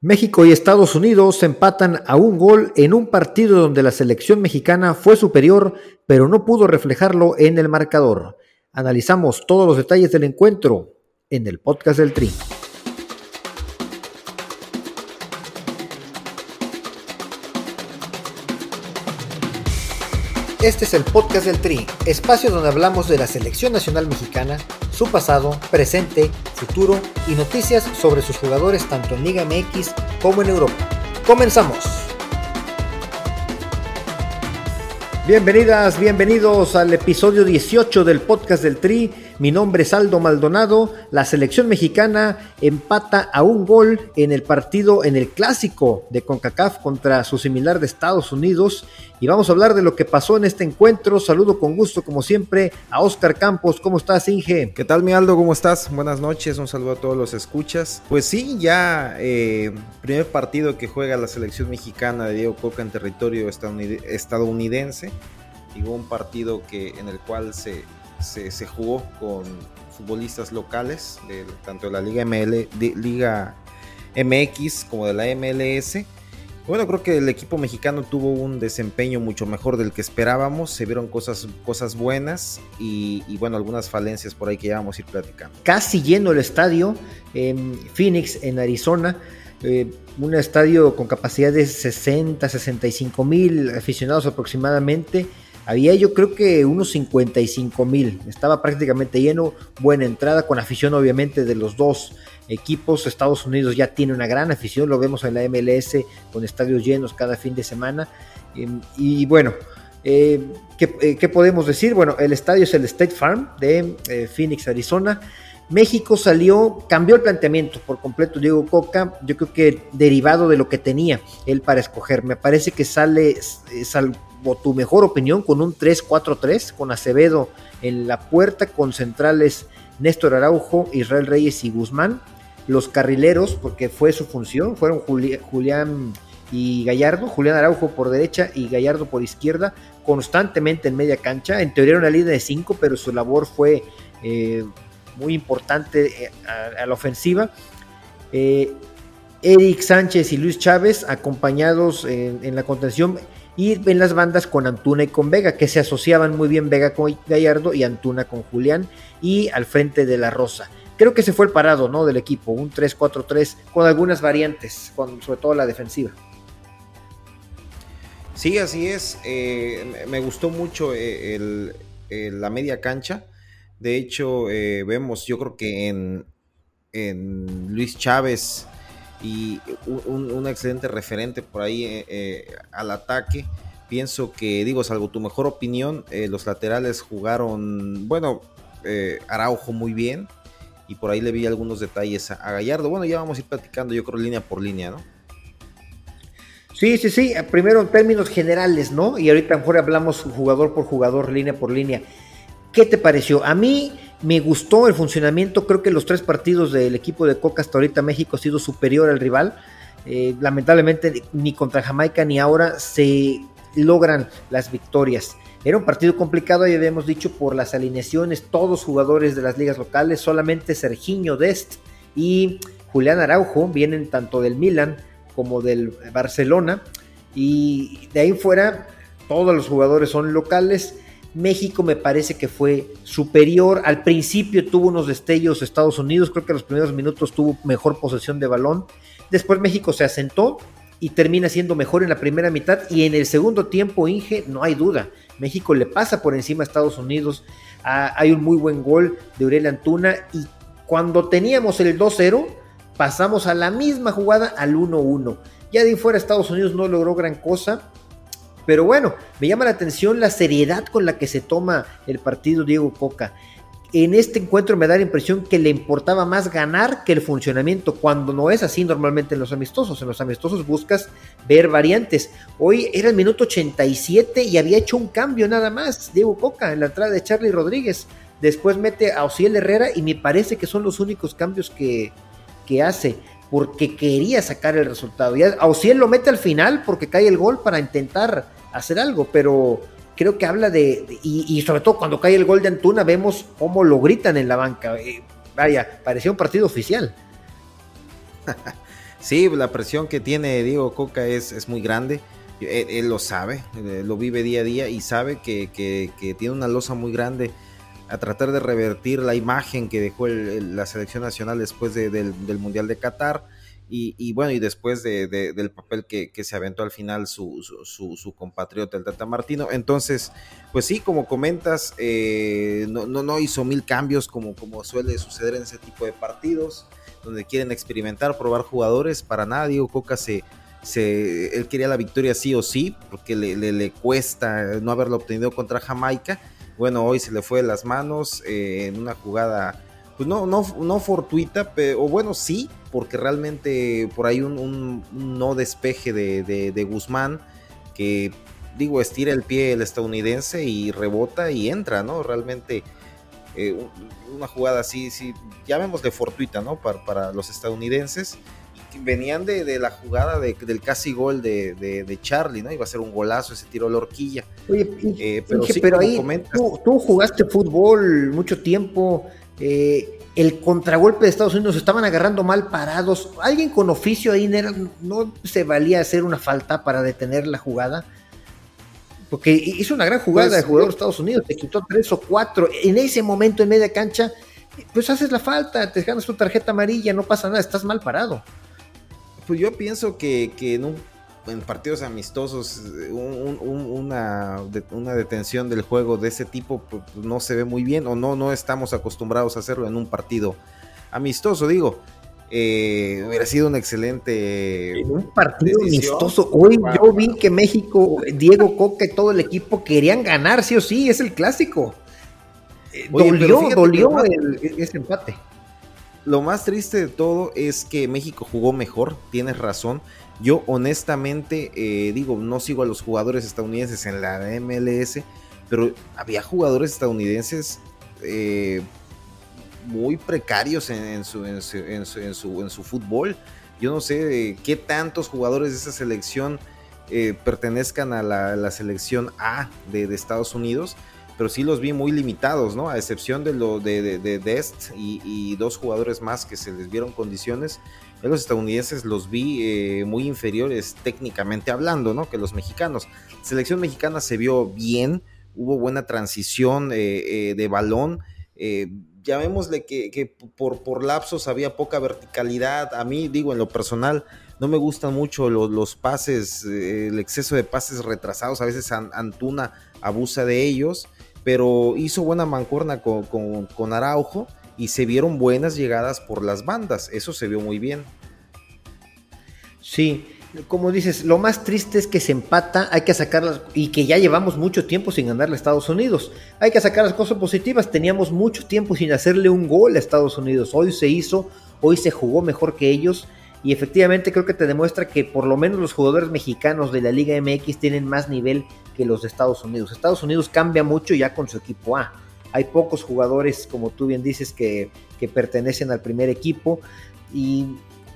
México y Estados Unidos empatan a un gol en un partido donde la selección mexicana fue superior, pero no pudo reflejarlo en el marcador. Analizamos todos los detalles del encuentro en el podcast del Tri. Este es el podcast del Tri, espacio donde hablamos de la selección nacional mexicana su pasado, presente, futuro y noticias sobre sus jugadores tanto en Liga MX como en Europa. Comenzamos. Bienvenidas, bienvenidos al episodio 18 del podcast del Tri mi nombre es Aldo Maldonado. La selección mexicana empata a un gol en el partido, en el clásico de CONCACAF contra su similar de Estados Unidos. Y vamos a hablar de lo que pasó en este encuentro. Saludo con gusto, como siempre, a Oscar Campos. ¿Cómo estás, Inge? ¿Qué tal, mi Aldo? ¿Cómo estás? Buenas noches. Un saludo a todos los escuchas. Pues sí, ya eh, primer partido que juega la selección mexicana de Diego Coca en territorio estadounidense. Digo, un partido que, en el cual se se, jugó con futbolistas locales, de, tanto de la Liga, MX como de la MLS. Bueno, creo que el equipo mexicano tuvo un desempeño mucho mejor del que esperábamos. Se vieron cosas, cosas buenas y, bueno, algunas falencias por ahí que ya vamos a ir platicando. Casi lleno el estadio en Phoenix, en Arizona. Eh, un estadio con capacidad de 60, 65 mil aficionados aproximadamente había yo creo que unos 55 mil, estaba prácticamente lleno, buena entrada, con afición obviamente de los dos equipos. Estados Unidos ya tiene una gran afición, lo vemos en la MLS con estadios llenos cada fin de semana. Em, y bueno, eh, eh, ¿qué, podemos decir? Bueno, el estadio es el State Farm de eh, Phoenix, Arizona. México salió, cambió el planteamiento por completo Diego Coca, yo creo que derivado de lo que tenía él para escoger. Me parece que sale, sal, tu mejor opinión con un 3-4-3, con Acevedo en la puerta, con centrales Néstor Araujo, Israel Reyes y Guzmán. Los carrileros, porque fue su función, fueron Julián y Gallardo, Julián Araujo por derecha y Gallardo por izquierda, constantemente en media cancha. En teoría era una línea de 5, pero su labor fue eh, muy importante eh, a, la ofensiva. Eh, Eric Sánchez y Luis Chávez acompañados en la contención y en las bandas con Antuna y con Vega, que se asociaban muy bien Vega con Gallardo y Antuna con Julián y al frente de la Rosa. Creo que se fue el parado ¿no? del equipo, un 3-4-3 con algunas variantes, sobre todo la defensiva. Sí, así es. Eh, me gustó mucho eh, la media cancha. De hecho, eh, vemos, yo creo que en, en Luis Chávez y un, excelente referente por ahí eh, eh, al ataque. Pienso que, digo, salvo tu mejor opinión, eh, los laterales jugaron, bueno, Araujo muy bien y por ahí le vi algunos detalles a, Gallardo. Bueno, ya vamos a ir platicando, yo creo, línea por línea, ¿no? Sí, sí, sí, primero en términos generales, ¿no? Y ahorita mejor hablamos jugador por jugador, línea por línea. ¿Qué te pareció? A mí me gustó el funcionamiento, creo que los tres partidos del equipo de Coca hasta ahorita México ha sido superior al rival. Eh, lamentablemente ni contra Jamaica ni ahora se logran las victorias. Era un partido complicado, ya habíamos dicho, por las alineaciones, todos jugadores de las ligas locales, solamente Serginho Dest y Julián Araujo vienen tanto del Milan como del Barcelona. Y de ahí fuera, todos los jugadores son locales. México me parece que fue superior. Al principio tuvo unos destellos Estados Unidos, creo que en los primeros minutos tuvo mejor posesión de balón. Después México se asentó y termina siendo mejor en la primera mitad y en el segundo tiempo, Inge, no hay duda. México le pasa por encima a Estados Unidos. Ah, hay un muy buen gol de Uriel Antuna y cuando teníamos el 2-0 pasamos a la misma jugada al 1-1. Ya de ahí fuera Estados Unidos no logró gran cosa pero bueno, me llama la atención la seriedad con la que se toma el partido Diego Coca. En este encuentro me da la impresión que le importaba más ganar que el funcionamiento, cuando no es así normalmente en los amistosos. En los amistosos buscas ver variantes. Hoy era el minuto 87 y había hecho un cambio nada más, Diego Coca, en la entrada de Charlie Rodríguez. Después mete a Ociel Herrera y me parece que son los únicos cambios que, que hace porque quería sacar el resultado. Y Ociel lo mete al final porque cae el gol para intentar hacer algo, pero creo que habla de, y, sobre todo cuando cae el gol de Antuna, vemos cómo lo gritan en la banca. Eh, vaya, parecía un partido oficial. Sí, la presión que tiene Diego Coca es, es muy grande. Él, lo sabe, eh, lo vive día a día y sabe que, tiene una losa muy grande a tratar de revertir la imagen que dejó la selección nacional después del, Mundial de Qatar y, bueno, y después del papel que, se aventó al final su, su, compatriota, el Tata Martino. Entonces, pues sí, como comentas, eh, no, no, hizo mil cambios como, suele suceder en ese tipo de partidos, donde quieren experimentar, probar jugadores. Para nada, Diego Coca se, él quería la victoria sí o sí, porque le, le, cuesta no haberlo obtenido contra Jamaica. Bueno, hoy se le fue de las manos eh, en una jugada, pues no, no, no fortuita, pero, o bueno, sí, porque realmente por ahí un, no despeje de, Guzmán, que digo, estira el pie el estadounidense y rebota y entra, ¿no? Realmente eh, una jugada así, sí, llamémosle fortuita, ¿no? Para, para los estadounidenses venían de, la jugada del casi gol de, Charlie, ¿no? Iba a ser un golazo ese tiro a la horquilla. Oye, eh, pero, ahí tú, jugaste fútbol mucho tiempo. Eh, el contragolpe de Estados Unidos estaban agarrando mal parados. Alguien con oficio ahí no se valía hacer una falta para detener la jugada. Porque hizo una gran jugada pues, de jugador de Estados Unidos, te quitó tres o cuatro. En ese momento en media cancha, pues haces la falta, te ganas tu tarjeta amarilla, no pasa nada, estás mal parado. Pues yo pienso que, en, partidos amistosos una, una, detención del juego de ese tipo pues, pues, no se ve muy bien o no, no estamos acostumbrados a hacerlo en un partido amistoso, digo. Eh, hubiera sido un excelente. En un partido amistoso. Hoy yo vi que México, Diego Coca y todo el equipo querían ganar, sí o sí, es el clásico. Eh, dolió, dolió ese empate lo más triste de todo es que México jugó mejor, tienes razón. Yo honestamente eh, digo, no sigo a los jugadores estadounidenses en la MLS, pero había jugadores estadounidenses eh, muy precarios en, su, en, su, fútbol. Yo no sé qué tantos jugadores de esa selección eh, pertenezcan a la, selección A de Estados Unidos pero sí los vi muy limitados, ¿no? A excepción de lo de, de, Dest y, dos jugadores más que se les vieron condiciones. Los estadounidenses los vi eh, muy inferiores técnicamente hablando, ¿no? Que los mexicanos. Selección mexicana se vio bien, hubo buena transición eh, eh, de balón. llamémosle que, que, por, por lapsos había poca verticalidad. A mí, digo, en lo personal, no me gustan mucho los, los pases, el exceso de pases retrasados. A veces Antuna abusa de ellos pero hizo buena mancuerna con, Araujo y se vieron buenas llegadas por las bandas, eso se vio muy bien. Sí, como dices, lo más triste es que se empata, hay que sacarlas y que ya llevamos mucho tiempo sin ganarle a Estados Unidos. Hay que sacar las cosas positivas, teníamos mucho tiempo sin hacerle un gol a Estados Unidos. Hoy se hizo, hoy se jugó mejor que ellos y efectivamente creo que te demuestra que por lo menos los jugadores mexicanos de la Liga MX tienen más nivel que los de Estados Unidos. Estados Unidos cambia mucho ya con su equipo A. Hay pocos jugadores, como tú bien dices, que, pertenecen al primer equipo y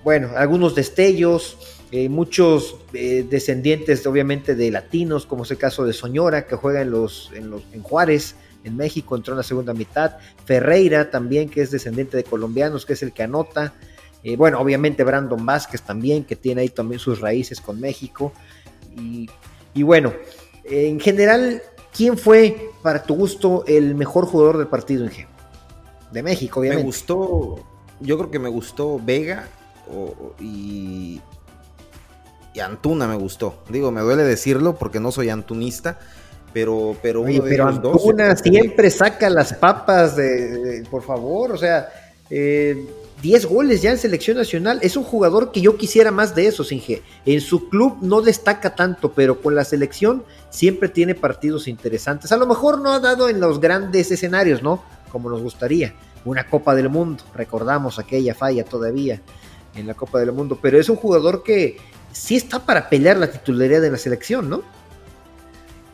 bueno, algunos destellos, eh, muchos eh, descendientes obviamente de latinos, como es el caso de Soñora, que juega en, los, en, los, en Juárez, en México, entró en la segunda mitad. Ferreira también, que es descendiente de colombianos, que es el que anota. Eh, bueno, obviamente Brandon Vázquez también, que tiene ahí también sus raíces con México. Y, bueno, en general, ¿quién fue para tu gusto el mejor jugador del partido en G? De México, obviamente. Me gustó, yo creo que me gustó Vega y, y Antuna me gustó. Digo, me duele decirlo porque no soy antunista, pero pero pero Antuna siempre saca las papas de, por favor, o sea, eh, 10 goles ya en selección nacional. Es un jugador que yo quisiera más de eso, Inge. En su club no destaca tanto, pero con la selección siempre tiene partidos interesantes. A lo mejor no ha dado en los grandes escenarios, ¿no? Como nos gustaría. Una Copa del Mundo, recordamos aquella falla todavía en la Copa del Mundo, pero es un jugador que sí está para pelear la titularidad de la selección, ¿no?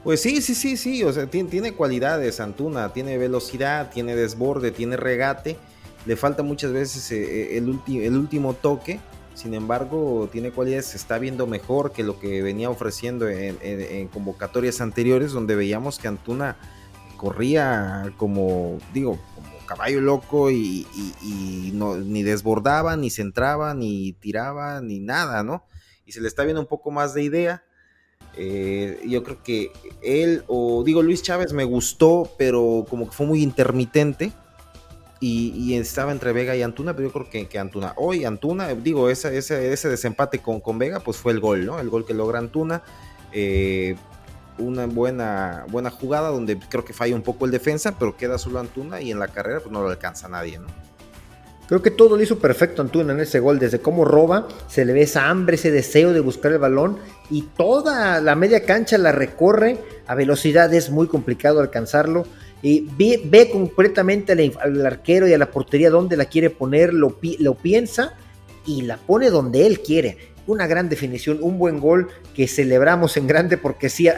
Pues sí, sí, sí, sí, o sea, tiene, tiene cualidades, Antuna, tiene velocidad, tiene desborde, tiene regate le falta muchas veces eh, eh, el, el último toque, sin embargo tiene cualidades, se está viendo mejor que lo que venía ofreciendo en, convocatorias anteriores, donde veíamos que Antuna corría como, digo, caballo loco y, no, ni desbordaba, ni centraba, ni tiraba, ni nada, ¿no? Y se le está viendo un poco más de idea. Eh, yo creo que él, o digo, Luis Chávez me gustó, pero como que fue muy intermitente. Y, estaba entre Vega y Antuna, pero yo creo que, que Antuna. Hoy Antuna, digo, ese, ese, ese desempate con, con Vega, pues fue el gol, ¿no? El gol que logra Antuna. Eh, una buena, buena jugada donde creo que falla un poco el defensa, pero queda solo Antuna y en la carrera pues no lo alcanza nadie, ¿no? Creo que todo lo hizo perfecto Antuna en ese gol, desde cómo roba, se le ve esa hambre, ese deseo de buscar el balón y toda la media cancha la recorre a velocidad, es muy complicado alcanzarlo. Y ve, completamente al, arquero y a la portería donde la quiere poner, lo, lo piensa y la pone donde él quiere una gran definición, un buen gol que celebramos en grande porque sí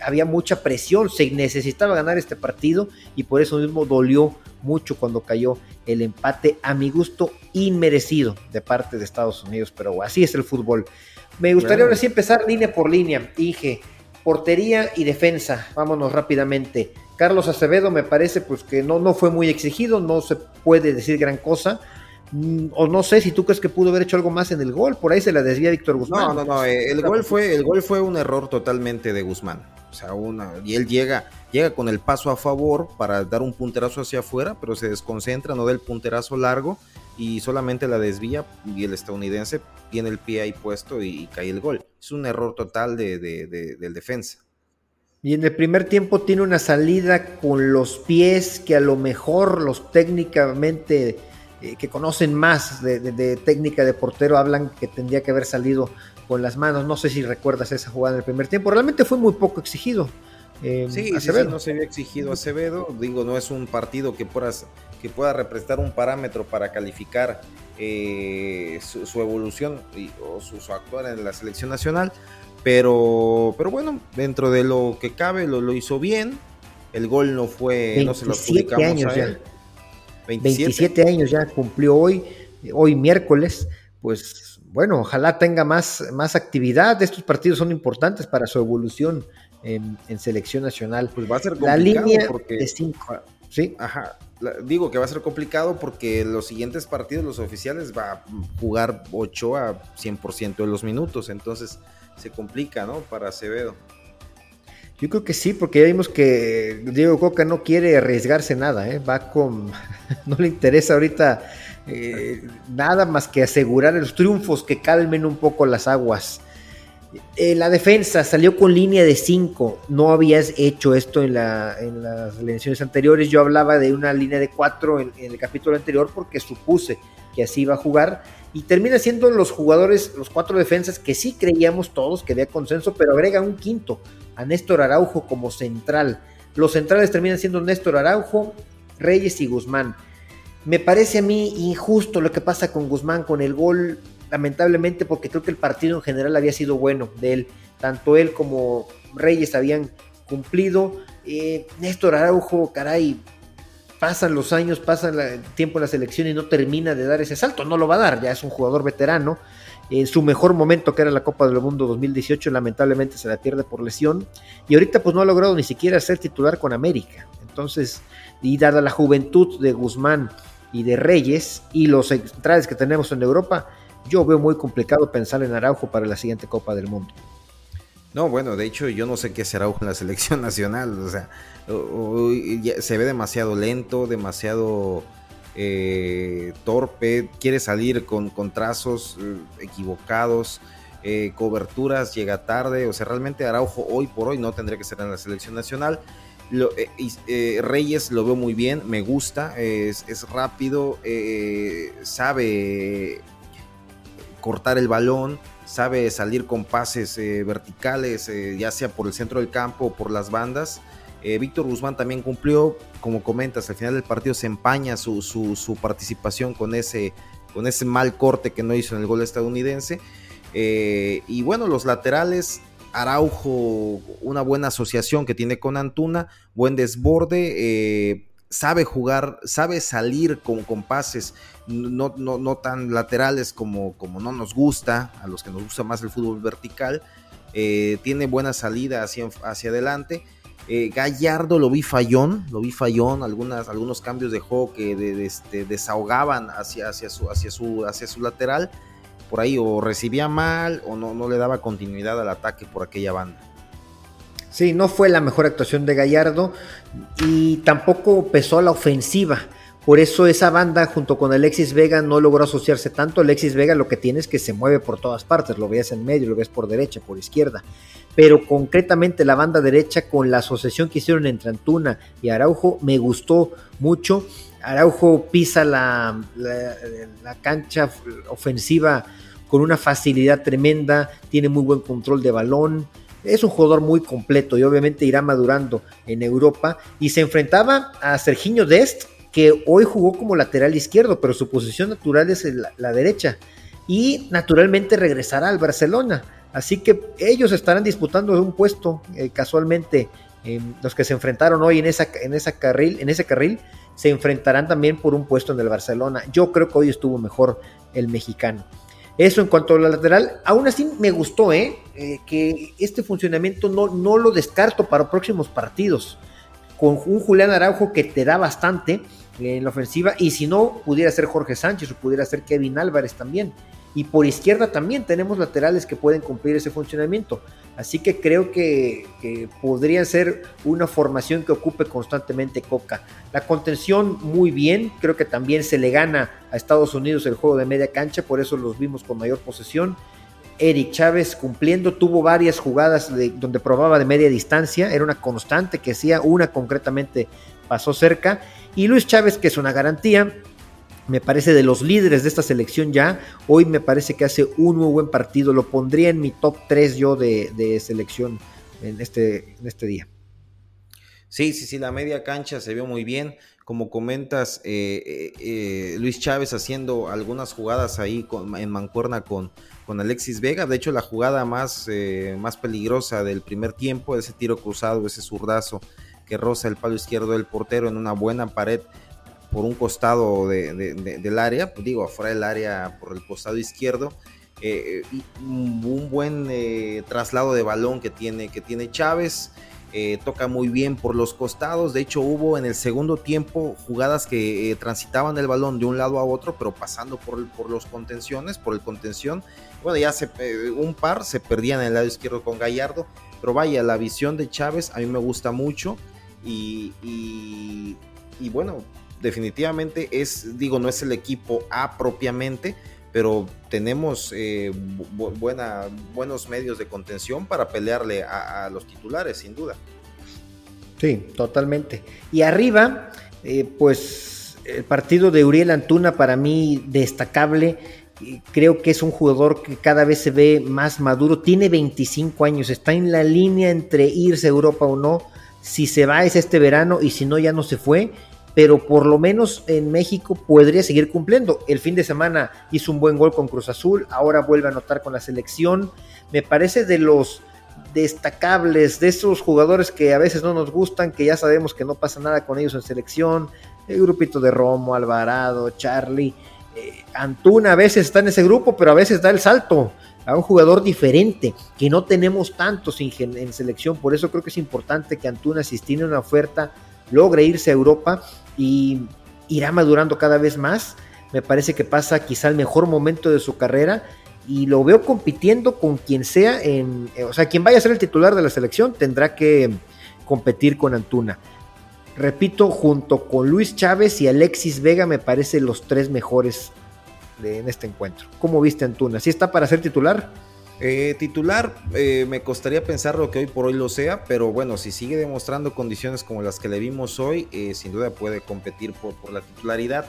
había mucha presión, se necesitaba ganar este partido y por eso mismo dolió mucho cuando cayó el empate a mi gusto inmerecido de parte de Estados Unidos, pero así es el fútbol. Me gustaría ahora sí empezar línea por línea. Dije, portería y defensa. Vámonos rápidamente. Carlos Acevedo me parece pues que no, no fue muy exigido, no se puede decir gran cosa. Mm, o no sé si tú crees que pudo haber hecho algo más en el gol, por ahí se la desvía Víctor Guzmán. No, no, no, eh, el gol fue, el gol fue un error totalmente de Guzmán. O sea, una, y él llega, llega con el paso a favor para dar un punterazo hacia afuera, pero se desconcentra, no da el punterazo largo y solamente la desvía y el estadounidense tiene el pie ahí puesto y, cae el gol. Es un error total de, del defensa. Y en el primer tiempo tiene una salida con los pies que a lo mejor los técnicamente eh, que conocen más de, técnica de portero hablan que tendría que haber salido con las manos. No sé si recuerdas esa jugada en el primer tiempo. Realmente fue muy poco exigido. Eh, sí, sí, no se había exigido Acevedo. Digo, no es un partido que, que pueda representar un parámetro para calificar eh, su, evolución o su, actuar en la selección nacional. Pero, pero bueno, dentro de lo que cabe, lo, hizo bien. El gol no fue, no se lo adjudicamos a él. 27. años ya cumplió hoy, hoy miércoles, pues bueno, ojalá tenga más, más actividad. Estos partidos son importantes para su evolución en, selección nacional. Pues va a ser complicado. La línea porque, de cinco. Sí. Ajá. digo que va a ser complicado porque los siguientes partidos, los oficiales, va a jugar 8 a 100% de los minutos. Entonces se complica, ¿no? Para Acevedo. Yo creo que sí, porque ya vimos que Diego Coca no quiere arriesgarse nada, ¿eh? va con, no le interesa ahorita eh, nada más que asegurar los triunfos que calmen un poco las aguas. Eh, la defensa salió con línea de 5, no habías hecho esto en, la, en, las elecciones anteriores, yo hablaba de una línea de 4 en, en el capítulo anterior porque supuse que así iba a jugar y termina siendo los jugadores, los cuatro defensas que sí creíamos todos que había consenso, pero agrega un quinto, a Néstor Araujo como central. Los centrales terminan siendo Néstor Araujo, Reyes y Guzmán. Me parece a mí injusto lo que pasa con Guzmán con el gol, lamentablemente porque creo que el partido en general había sido bueno de él. Tanto él como Reyes habían cumplido. Eh, Néstor Araujo, caray, pasan los años, pasan el tiempo en la selección y no termina de dar ese salto. No lo va a dar, ya es un jugador veterano. En su mejor momento, que era la Copa del Mundo 2018, lamentablemente se la pierde por lesión. Y ahorita pues no ha logrado ni siquiera ser titular con América. Entonces, y dada la juventud de Guzmán y de Reyes y los centrales que tenemos en Europa, yo veo muy complicado pensar en Araujo para la siguiente Copa del Mundo. No, bueno, de hecho yo no sé qué será en la selección nacional, o sea, se ve demasiado lento, demasiado eh, torpe, quiere salir con, con trazos eh, equivocados, eh, coberturas, llega tarde, o sea, realmente Araujo hoy por hoy no tendría que ser en la selección nacional. Reyes lo veo muy bien, me gusta, es rápido, sabe cortar el balón, sabe salir con pases eh, verticales, eh, ya sea por el centro del campo o por las bandas. Eh, Víctor Guzmán también cumplió, como comentas, al final del partido se empaña su, su, participación con ese, con ese mal corte que no hizo en el gol estadounidense. y bueno, los laterales, Araujo, una buena asociación que tiene con Antuna, buen desborde, sabe jugar, sabe salir con, con pases no, no, no, tan laterales como, como no nos gusta, a los que nos gusta más el fútbol vertical. Eh, tiene buena salida hacia, hacia adelante. Eh, Gallardo lo vi fallón, lo vi fallón, algunas, algunos cambios de juego que este, desahogaban hacia, hacia, su, hacia, su, hacia su lateral, por ahí o recibía mal o no, no le daba continuidad al ataque por aquella banda. Sí, no fue la mejor actuación de Gallardo y tampoco pesó la ofensiva. Por eso esa banda junto con Alexis Vega no logró asociarse tanto. Alexis Vega lo que tiene es que se mueve por todas partes, lo ves en medio, lo ves por derecha, por izquierda. Pero concretamente la banda derecha con la asociación que hicieron entre Antuna y Araujo me gustó mucho. Araujo pisa la, la cancha ofensiva con una facilidad tremenda, tiene muy buen control de balón. Es un jugador muy completo y obviamente irá madurando en Europa. Y se enfrentaba a Serginho Dest, que hoy jugó como lateral izquierdo, pero su posición natural es la, derecha. Y naturalmente regresará al Barcelona. Así que ellos estarán disputando un puesto eh, casualmente. los que se enfrentaron hoy en, esa, en, carril, en ese carril se enfrentarán también por un puesto en el Barcelona. Yo creo que hoy estuvo mejor el mexicano. Eso en cuanto a la lateral, aún así me gustó, ¿eh? eh que este funcionamiento no, no lo descarto para próximos partidos. Con un Julián Araujo que te da bastante, en la ofensiva. Y si no, pudiera ser Jorge Sánchez o pudiera ser Kevin Álvarez también. Y por izquierda también tenemos laterales que pueden cumplir ese funcionamiento. Así que creo que, que podría ser una formación que ocupe constantemente Coca. La contención muy bien, creo que también se le gana a Estados Unidos el juego de media cancha, por eso los vimos con mayor posesión. Eric Chávez cumpliendo, tuvo varias jugadas donde probaba de media distancia, era una constante que hacía, una concretamente pasó cerca y Luis Chávez, que es una garantía, me parece de los líderes de esta selección ya. Hoy me parece que hace un muy buen partido. Lo pondría en mi top 3 yo de, selección en este, en este día. Sí, sí, sí, la media cancha se vio muy bien. Como comentas, eh, eh, eh, Luis Chávez haciendo algunas jugadas ahí en mancuerna con, con Alexis Vega. De hecho, la jugada más, más peligrosa del primer tiempo, ese tiro cruzado, ese zurdazo que roza el palo izquierdo del portero en una buena pared por un costado del área, pues digo, afuera del área por el costado izquierdo. Eh, un buen eh, traslado de balón que tiene, que tiene Chávez. Eh, toca muy bien por los costados. De hecho, hubo en el segundo tiempo jugadas que transitaban el balón de un lado a otro, pero pasando por, por los contenciones, por el contención. Bueno, ya se, un par se perdían en el lado izquierdo con Gallardo. Pero vaya, la visión de Chávez a mí me gusta mucho. Y, bueno, definitivamente es, digo, no es el equipo A propiamente, pero tenemos eh, buena, buenos medios de contención para pelearle a, los titulares, sin duda. Sí, totalmente. Y arriba, eh, pues el partido de Uriel Antuna para mí destacable. Creo que es un jugador que cada vez se ve más maduro. Tiene 25 años, está en la línea entre irse a Europa o no si se va es este verano y si no ya no se fue, pero por lo menos en México podría seguir cumpliendo. El fin de semana hizo un buen gol con Cruz Azul, ahora vuelve a anotar con la selección. Me parece de los destacables, de esos jugadores que a veces no nos gustan, que ya sabemos que no pasa nada con ellos en selección. El grupito de Romo, Alvarado, Charlie. Eh, Antuna a veces está en ese grupo, pero a veces da el salto a un jugador diferente, que no tenemos tantos en, selección. Por eso creo que es importante que Antuna, si tiene una oferta, logre irse a Europa y irá madurando cada vez más. Me parece que pasa quizá el mejor momento de su carrera y lo veo compitiendo con quien sea, en, o sea, quien vaya a ser el titular de la selección tendrá que competir con Antuna. Repito, junto con Luis Chávez y Alexis Vega me parece los tres mejores en este encuentro. ¿Cómo viste Antuna? ¿Sí está para ser titular? Eh, titular, eh, me costaría pensar lo que hoy por hoy lo sea, pero bueno, si sigue demostrando condiciones como las que le vimos hoy, eh, sin duda puede competir por, la titularidad.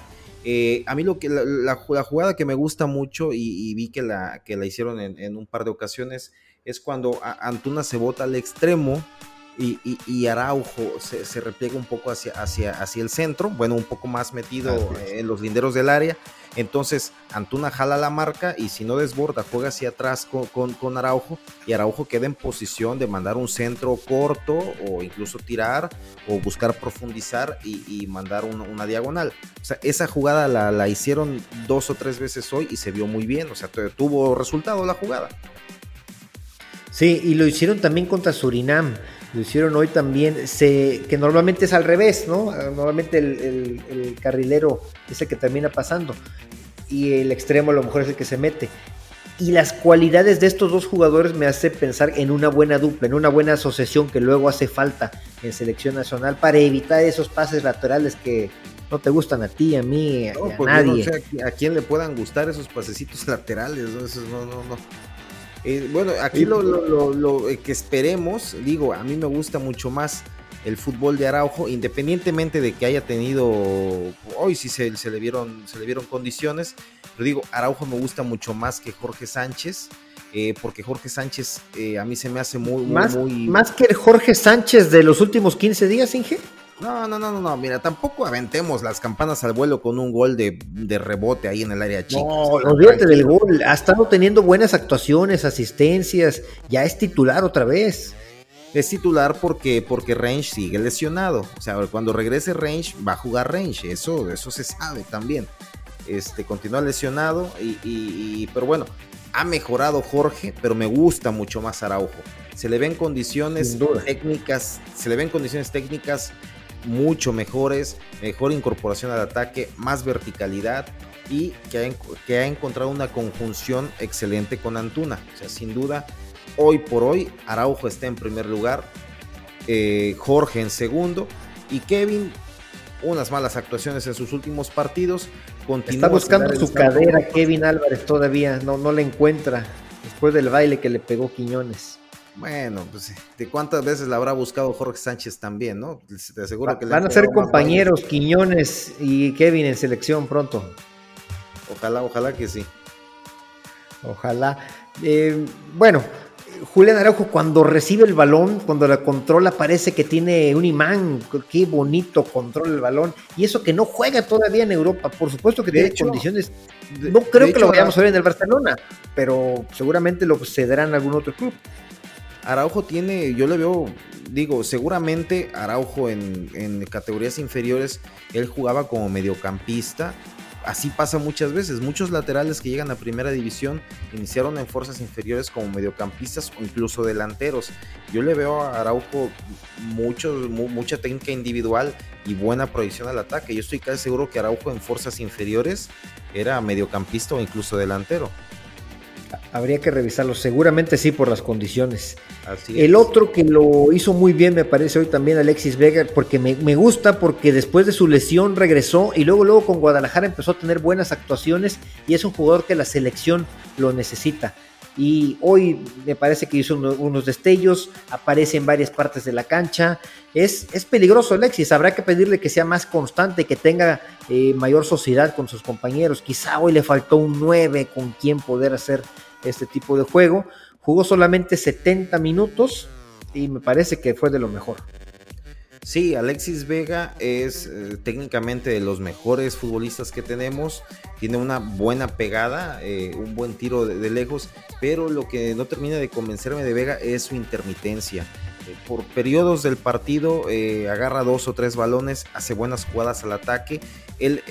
a mí lo que la, jugada que me gusta mucho y, vi que la, que la hicieron en, un par de ocasiones es cuando Antuna se bota al extremo y, Araujo se, se, repliega un poco hacia, hacia, hacia el centro, bueno, un poco más metido en los linderos del área entonces Antuna jala la marca y si no desborda, juega hacia atrás con, con, Araujo y Araujo queda en posición de mandar un centro corto o incluso tirar o buscar profundizar y, mandar una, diagonal. O sea, esa jugada la, la hicieron dos o tres veces hoy y se vio muy bien. O sea, tuvo resultado la jugada. Sí, y lo hicieron también contra Surinam. lo hicieron hoy también, se, que normalmente es al revés, ¿no? Normalmente el, carrilero es el que termina pasando y el extremo a lo mejor es el que se mete. Y las cualidades de estos dos jugadores me hace pensar en una buena dupla, en una buena asociación que luego hace falta en selección nacional para evitar esos pases laterales que no te gustan a ti, a mí, a, pues nadie. No sé a, quién le puedan gustar esos pasecitos laterales, ¿no? no, no, no. Eh, bueno, aquí lo, eh, que esperemos, digo, a mí me gusta mucho más el fútbol de Araujo, independientemente de que haya tenido, hoy sí se, le, vieron, se le vieron condiciones, pero digo, Araujo me gusta mucho más que Jorge Sánchez. Eh, porque Jorge Sánchez a mí se me hace muy, ¿Más, muy... ¿Más que el Jorge Sánchez de los últimos 15 días, Inge? No, no, no, no, no, mira, tampoco aventemos las campanas al vuelo con un gol de, rebote ahí en el área chica. No, olvídate del gol, ha estado teniendo buenas actuaciones, asistencias, ya es titular otra vez. Es titular porque, porque Range sigue lesionado. O sea, cuando regrese Range, va a jugar Range. Eso, eso se sabe también. Este, continúa lesionado. Y, pero bueno, ha mejorado Jorge, pero me gusta mucho más Araujo. Se le ven condiciones técnicas, se le ven condiciones técnicas mucho mejores, mejor incorporación al ataque, más verticalidad y que ha, que ha encontrado una conjunción excelente con Antuna. O sea, sin duda, hoy por hoy Araujo está en primer lugar, eh, Jorge en segundo y Kevin unas malas actuaciones en sus últimos partidos. Está buscando su cadera Kevin Álvarez todavía, no, no le encuentra después del baile que le pegó Quiñones. Bueno, pues de cuántas veces la habrá buscado Jorge Sánchez también, ¿no? Te aseguro que Van a ser compañeros Quiñones y Kevin en selección pronto. Ojalá, ojalá que sí. Ojalá. Eh, bueno, Julián Araujo cuando recibe el balón, cuando la controla, parece que tiene un imán. Qué bonito controla el balón. Y eso que no juega todavía en Europa. Por supuesto que tiene condiciones. No creo que lo vayamos a ver en el Barcelona, pero seguramente lo cederá en algún otro club. Araujo tiene, yo le veo, digo, seguramente Araujo en, categorías inferiores, él jugaba como mediocampista. Así pasa muchas veces. Muchos laterales que llegan a primera división iniciaron en fuerzas inferiores como mediocampistas o incluso delanteros. Yo le veo a Araujo mucho, mucha técnica individual y buena proyección al ataque. Yo estoy casi seguro que Araujo en fuerzas inferiores era mediocampista o incluso delantero. Habría que revisarlo, seguramente sí por las condiciones. el otro que lo hizo muy bien me parece hoy también Alexis Vega, porque me, gusta porque después de su lesión regresó y luego luego con Guadalajara empezó a tener buenas actuaciones y es un jugador que la selección lo necesita. Y hoy me parece que hizo unos destellos, aparece en varias partes de la cancha. Es, es peligroso Alexis, habrá que pedirle que sea más constante, que tenga eh, mayor sociedad con sus compañeros. Quizá hoy le faltó un 9 con quien poder hacer este tipo de juego. Jugó solamente 70 minutos y me parece que fue de lo mejor. Sí, Alexis Vega es eh, técnicamente de los mejores futbolistas que tenemos. Tiene una buena pegada, eh, un buen tiro de, lejos, pero lo que no termina de convencerme de Vega es su intermitencia. Eh, por periodos del partido agarra dos o tres balones, hace buenas jugadas al ataque. Él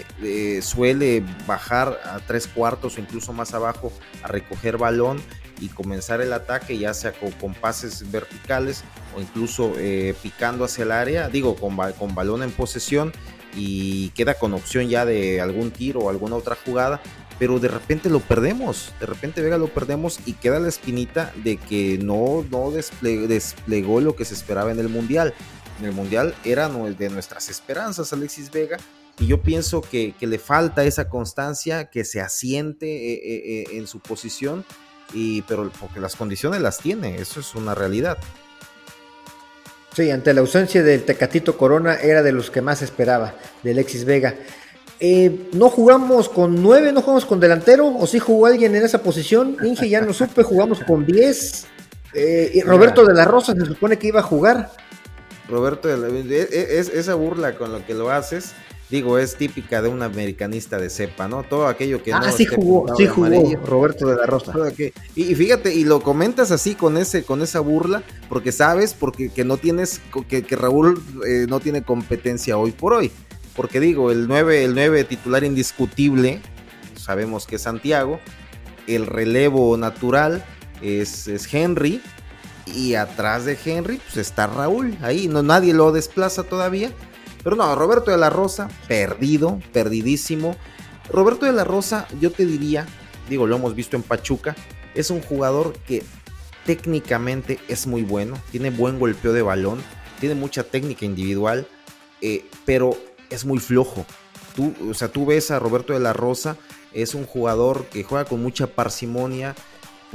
suele bajar a tres cuartos o incluso más abajo a recoger balón y comenzar el ataque, ya sea con, pases verticales o incluso eh, picando hacia el área, digo, con, con balón en posesión y queda con opción ya de algún tiro o alguna otra jugada, pero de repente lo perdemos, de repente Vega lo perdemos y queda la espinita de que no, no desplegó lo que se esperaba en el Mundial. En el Mundial era de nuestras esperanzas Alexis Vega y yo pienso que, le falta esa constancia, que se asiente eh, eh, en su posición y, pero porque las condiciones las tiene, eso es una realidad. Sí, ante la ausencia del Tecatito Corona era de los que más esperaba, de Alexis Vega. Eh, no jugamos con nueve, no jugamos con delantero, o sí jugó alguien en esa posición. Inge ya no supe, jugamos con 10. Eh, y Roberto de la Rosa se supone que iba a jugar. Roberto, e, e, es, esa burla con lo que lo haces digo, es típica de un americanista de cepa, ¿no? Todo aquello que ah, no sí jugó, sí jugó Roberto de la Rosa. Y, fíjate, y lo comentas así con ese, con esa burla, porque sabes, porque que no tienes, que, que Raúl eh, no tiene competencia hoy por hoy. Porque digo, el 9, el 9 titular indiscutible, sabemos que es Santiago, el relevo natural es, es Henry, y atrás de Henry pues está Raúl, ahí no nadie lo desplaza todavía. Pero no, Roberto de la Rosa, perdido, perdidísimo. Roberto de la Rosa, yo te diría, digo, lo hemos visto en Pachuca, es un jugador que técnicamente es muy bueno, tiene buen golpeo de balón, tiene mucha técnica individual, eh, pero es muy flojo. Tú, o sea, tú ves a Roberto de la Rosa, es un jugador que juega con mucha parsimonia,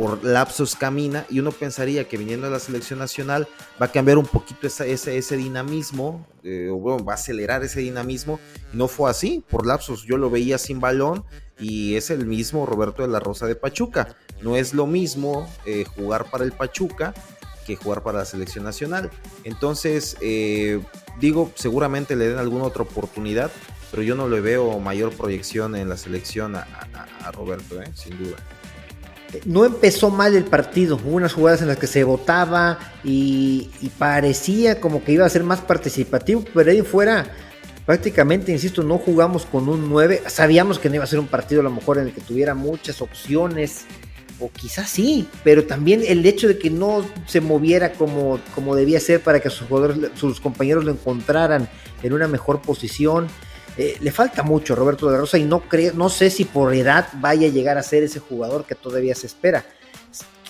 por lapsos camina y uno pensaría que viniendo a la selección nacional va a cambiar un poquito ese, ese dinamismo, eh, o bueno, va a acelerar ese dinamismo. No fue así, por lapsos yo lo veía sin balón y es el mismo Roberto de la Rosa de Pachuca. No es lo mismo eh, jugar para el Pachuca que jugar para la selección nacional. Entonces, eh, digo, seguramente le den alguna otra oportunidad, pero yo no le veo mayor proyección en la selección a, Roberto, sin duda no empezó mal el partido. Hubo unas jugadas en las que se votaba y, parecía como que iba a ser más participativo, pero ahí fuera prácticamente, insisto, no jugamos con un 9. Sabíamos que no iba a ser un partido a lo mejor en el que tuviera muchas opciones, o quizás sí, pero también el hecho de que no se moviera como, como debía ser para que sus, jugadores, sus compañeros lo encontraran en una mejor posición. Eh, le falta mucho Roberto de la Rosa y no, creo, no sé si por edad vaya a llegar a ser ese jugador que todavía se espera.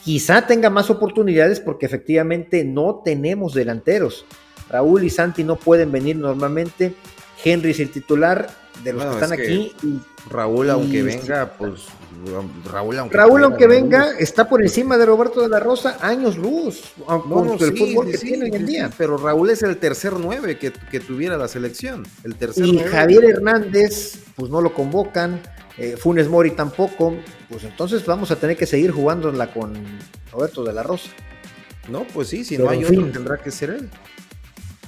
Quizá tenga más oportunidades porque efectivamente no tenemos delanteros. Raúl y Santi no pueden venir normalmente. Henry es el titular de los que están aquí. Raúl, aunque venga, pues Raúl, aunque, Raúl, aunque venga, está por encima de Roberto de la Rosa, años luz, con el fútbol que tiene hoy en día. Pero Raúl es el tercer nueve que, tuviera la selección. El tercer y Javier Hernández, pues no lo convocan. Eh, Funes Mori tampoco. Pues entonces vamos a tener que seguir jugándola con Roberto de la Rosa. No, pues sí, si no hay otro, tendrá que ser él.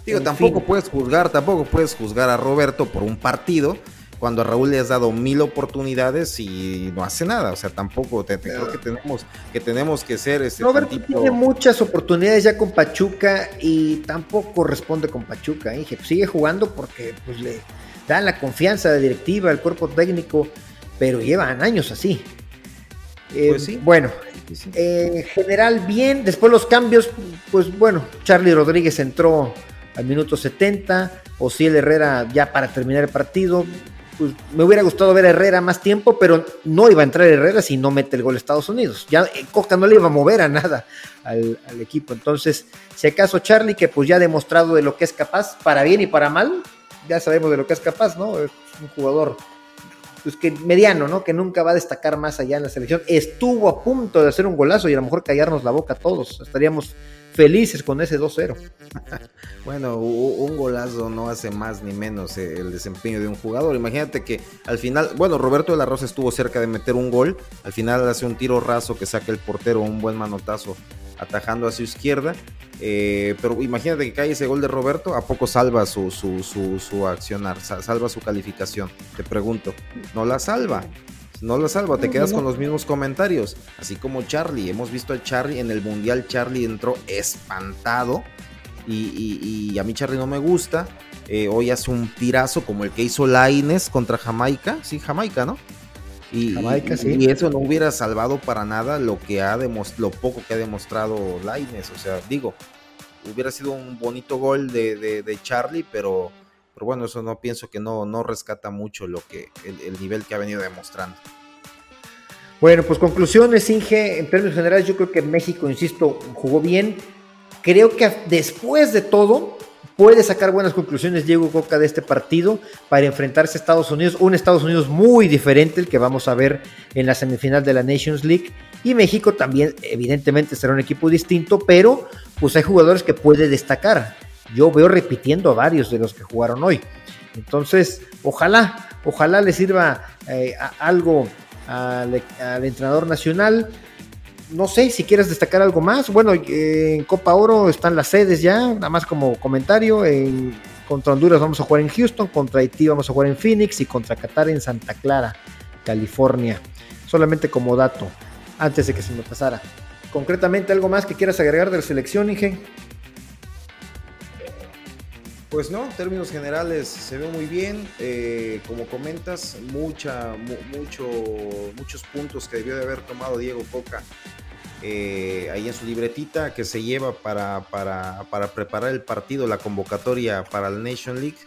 Digo, tampoco puedes juzgar, tampoco puedes juzgar a Roberto por un partido cuando a Raúl le has dado mil oportunidades y no hace nada. O sea, tampoco te, creo que tenemos que tenemos que ser este Roberto tiene muchas oportunidades ya con Pachuca y tampoco responde con Pachuca. ¿eh? Sigue jugando porque pues, le dan la confianza de directiva, el cuerpo técnico, pero llevan años así. Eh, pues sí. Bueno, en general bien. Después los cambios, pues bueno, Charlie Rodríguez entró al minuto 70, Osiel Herrera ya para terminar el partido, pues me hubiera gustado ver a Herrera más tiempo, pero no iba a entrar Herrera si no mete el gol Estados Unidos. Ya eh, Coca no le iba a mover a nada al, equipo. Entonces, si acaso Charlie, que pues ya ha demostrado de lo que es capaz, para bien y para mal, ya sabemos de lo que es capaz, ¿no? Es un jugador pues que mediano, ¿no? Que nunca va a destacar más allá en la selección. Estuvo a punto de hacer un golazo y a lo mejor callarnos la boca a todos. Estaríamos felices con ese 2-0. bueno, un golazo no hace más ni menos eh, el desempeño de un jugador. Imagínate que al final, bueno, Roberto de la Rosa estuvo cerca de meter un gol. Al final hace un tiro raso que saca el portero, un buen manotazo atajando a su izquierda. Eh, pero imagínate que cae ese gol de Roberto, ¿a poco salva su, su, su, su accionar? Salva su calificación. Te pregunto, no la salva no lo salvo, te quedas con los mismos comentarios. Así como Charlie, hemos visto a Charlie en el Mundial, Charlie entró espantado y, a mí Charlie no me gusta. Eh, hoy hace un tirazo como el que hizo Laines contra Jamaica, sí, Jamaica, ¿no? Y, Jamaica, sí. y eso no hubiera salvado para nada lo que ha lo poco que ha demostrado Laines. O sea, digo, hubiera sido un bonito gol de, Charlie, pero, pero bueno, eso no pienso que no, no rescata mucho lo que, el nivel que ha venido demostrando. Bueno, pues conclusiones, Inge, en términos generales yo creo que México, insisto, jugó bien. Creo que después de todo puede sacar buenas conclusiones Diego Coca de este partido para enfrentarse a Estados Unidos, un Estados Unidos muy diferente el que vamos a ver en la semifinal de la Nations League y México también evidentemente será un equipo distinto, pero pues hay jugadores que puede destacar. Yo veo repitiendo a varios de los que jugaron hoy. Entonces, ojalá, ojalá le sirva eh, algo al, entrenador nacional. No sé si quieres destacar algo más. Bueno, en Copa Oro están las sedes ya, nada más como comentario. En, contra Honduras vamos a jugar en Houston, contra Haití vamos a jugar en Phoenix y contra Qatar en Santa Clara, California. Solamente como dato, antes de que se me pasara. Concretamente, ¿algo más que quieras agregar de la selección, Inge? Pues no, en términos generales se ve muy bien. Eh, como comentas, mucha, mucho, muchos puntos que debió de haber tomado Diego Coca eh, ahí en su libretita que se lleva para, para, para, preparar el partido, la convocatoria para el Nation League.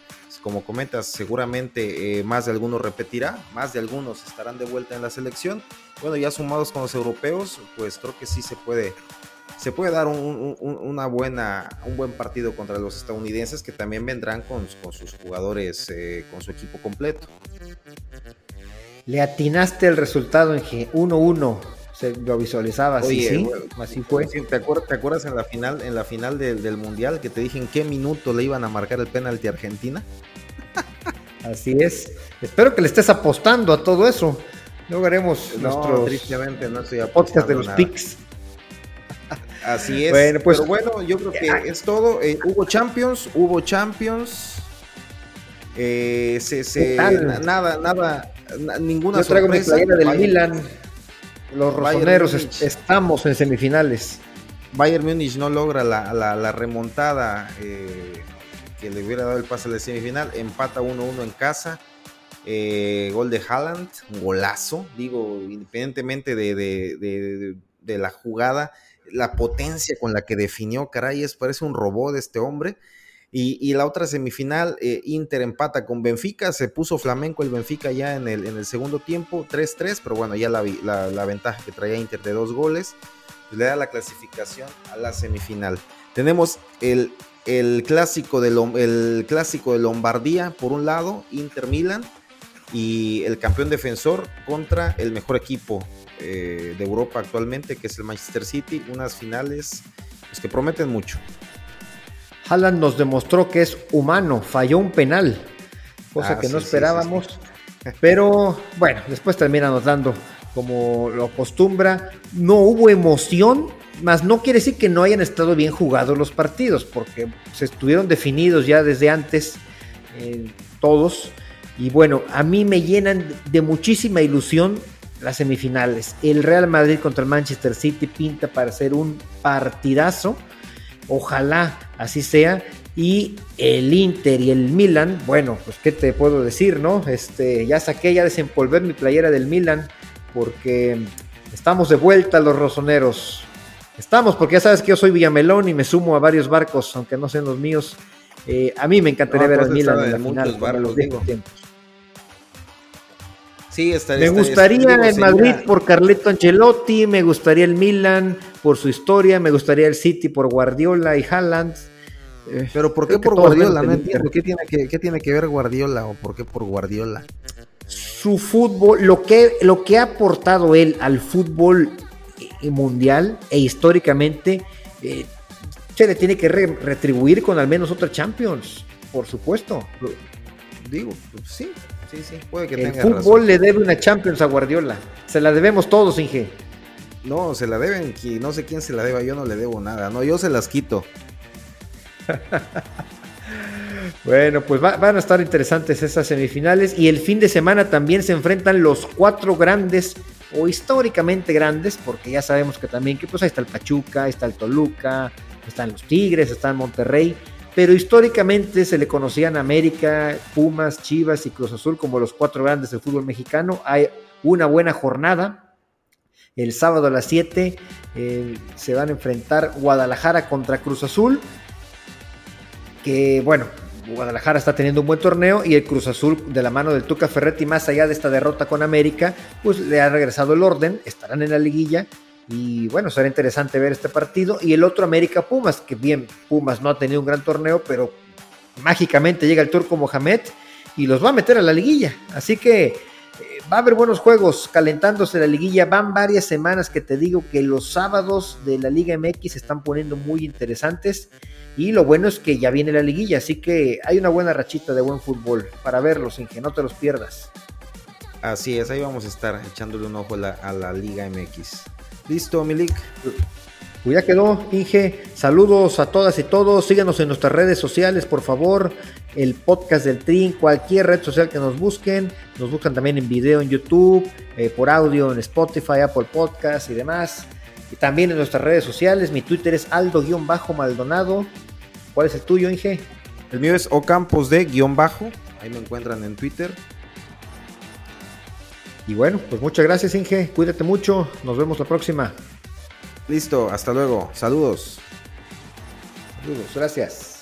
Como comentas, seguramente eh, más de algunos repetirá, más de algunos estarán de vuelta en la selección. Bueno, ya sumados con los europeos, pues creo que sí se puede, se puede dar un, una buena, un buen partido contra los estadounidenses que también vendrán con, con sus jugadores, eh, con su equipo completo. Le atinaste el resultado en G 1-1 se lo visualizaba así, ¿sí? así fue. ¿te, acuerdas, en la final, en la final del, Mundial que te dije en qué minuto le iban a marcar el penalti a Argentina? Así es. Espero que le estés apostando a todo eso. Luego haremos no, tristemente no estoy podcast de los picks. Así es. Bueno, pues bueno, yo creo que es todo. Eh, hubo Champions, hubo Champions. Eh, se, nada, nada, ninguna yo traigo mi playera del Milan. Los rosoneros estamos en semifinales. Bayern Múnich no logra la, remontada eh, que le hubiera dado el pase a la semifinal. Empata 1-1 en casa. Eh, gol de Haaland, golazo. Digo, independientemente de, la jugada, la potencia con la que definió, caray, es, parece un robot de este hombre. Y, la otra semifinal, eh, Inter empata con Benfica, se puso flamenco el Benfica ya en el, en el segundo tiempo, 3-3, pero bueno, ya la, la, ventaja que traía Inter de dos goles, le da la clasificación a la semifinal. Tenemos el, el, clásico de, el clásico de Lombardía, por un lado, Inter Milan, y el campeón defensor contra el mejor equipo eh, de Europa actualmente, que es el Manchester City, unas finales pues, que prometen mucho. Haaland nos demostró que es humano, falló un penal, cosa ah, que no esperábamos. pero bueno, después termina dando como lo acostumbra. No hubo emoción, más no quiere decir que no hayan estado bien jugados los partidos, porque se estuvieron definidos ya desde antes eh, todos. Y bueno, a mí me llenan de muchísima ilusión las semifinales. El Real Madrid contra el Manchester City pinta para ser un partidazo. Ojalá así sea. Y el Inter y el Milan, bueno, pues qué te puedo decir, ¿no? Este, ya saqué ya desempolver mi playera del Milan porque estamos de vuelta los rosoneros. Estamos, porque ya sabes que yo soy Villamelón y me sumo a varios barcos, aunque no sean los míos. Eh, a mí me encantaría ver al Milan en la final, barcos, los tiempos. Sí, me gustaría el Madrid por Carleto Ancelotti, me gustaría el Milan por su historia, me gustaría el City por Guardiola y Haaland. Eh, Pero ¿por qué por Guardiola? No entiendo. ¿Qué tiene, que, ¿Qué tiene que ver Guardiola o por qué por Guardiola? Su fútbol, lo que, lo que ha aportado él al fútbol mundial e históricamente, eh, se le tiene que retribuir con al menos otra Champions, por supuesto. Digo, pues sí, Sí, sí, puede que El fútbol le debe una Champions a Guardiola. Se la debemos todos, Inge. No, se la deben, no sé quién se la deba, yo no le debo nada, no, yo se las quito. bueno, pues van a estar interesantes esas semifinales y el fin de semana también se enfrentan los cuatro grandes o históricamente grandes, porque ya sabemos que también que pues ahí está el Pachuca, está el Toluca, están los Tigres, está el Monterrey pero históricamente se le conocían América, Pumas, Chivas y Cruz Azul como los cuatro grandes del fútbol mexicano. Hay una buena jornada. El sábado a las 7 eh, se van a enfrentar Guadalajara contra Cruz Azul. Que bueno, Guadalajara está teniendo un buen torneo y el Cruz Azul de la mano del Tuca Ferretti, más allá de esta derrota con América, pues le ha regresado el orden, estarán en la liguilla y bueno, será interesante ver este partido. Y el otro América Pumas, que bien, Pumas no ha tenido un gran torneo, pero mágicamente llega el turco Mohamed y los va a meter a la liguilla. Así que eh, va a haber buenos juegos calentándose la liguilla. Van varias semanas que te digo que los sábados de la Liga MX se están poniendo muy interesantes. Y lo bueno es que ya viene la liguilla, así que hay una buena rachita de buen fútbol para verlos, Inge, no te los pierdas. Así es, ahí vamos a estar echándole un ojo a la Liga MX. Listo, Milik. Pues ya quedó, Inge. Saludos a todas y todos. Síganos en nuestras redes sociales, por favor. El podcast del Trin, cualquier red social que nos busquen. Nos buscan también en video en YouTube, eh, por audio en Spotify, Apple Podcast y demás. Y también en nuestras redes sociales. Mi Twitter es Aldo-Maldonado. ¿Cuál es el tuyo, Inge? El mío es Ocampos de guion bajo. Ahí me encuentran en Twitter. Y bueno, pues muchas gracias Inge, cuídate mucho, nos vemos la próxima. Listo, hasta luego. Saludos. Saludos, gracias.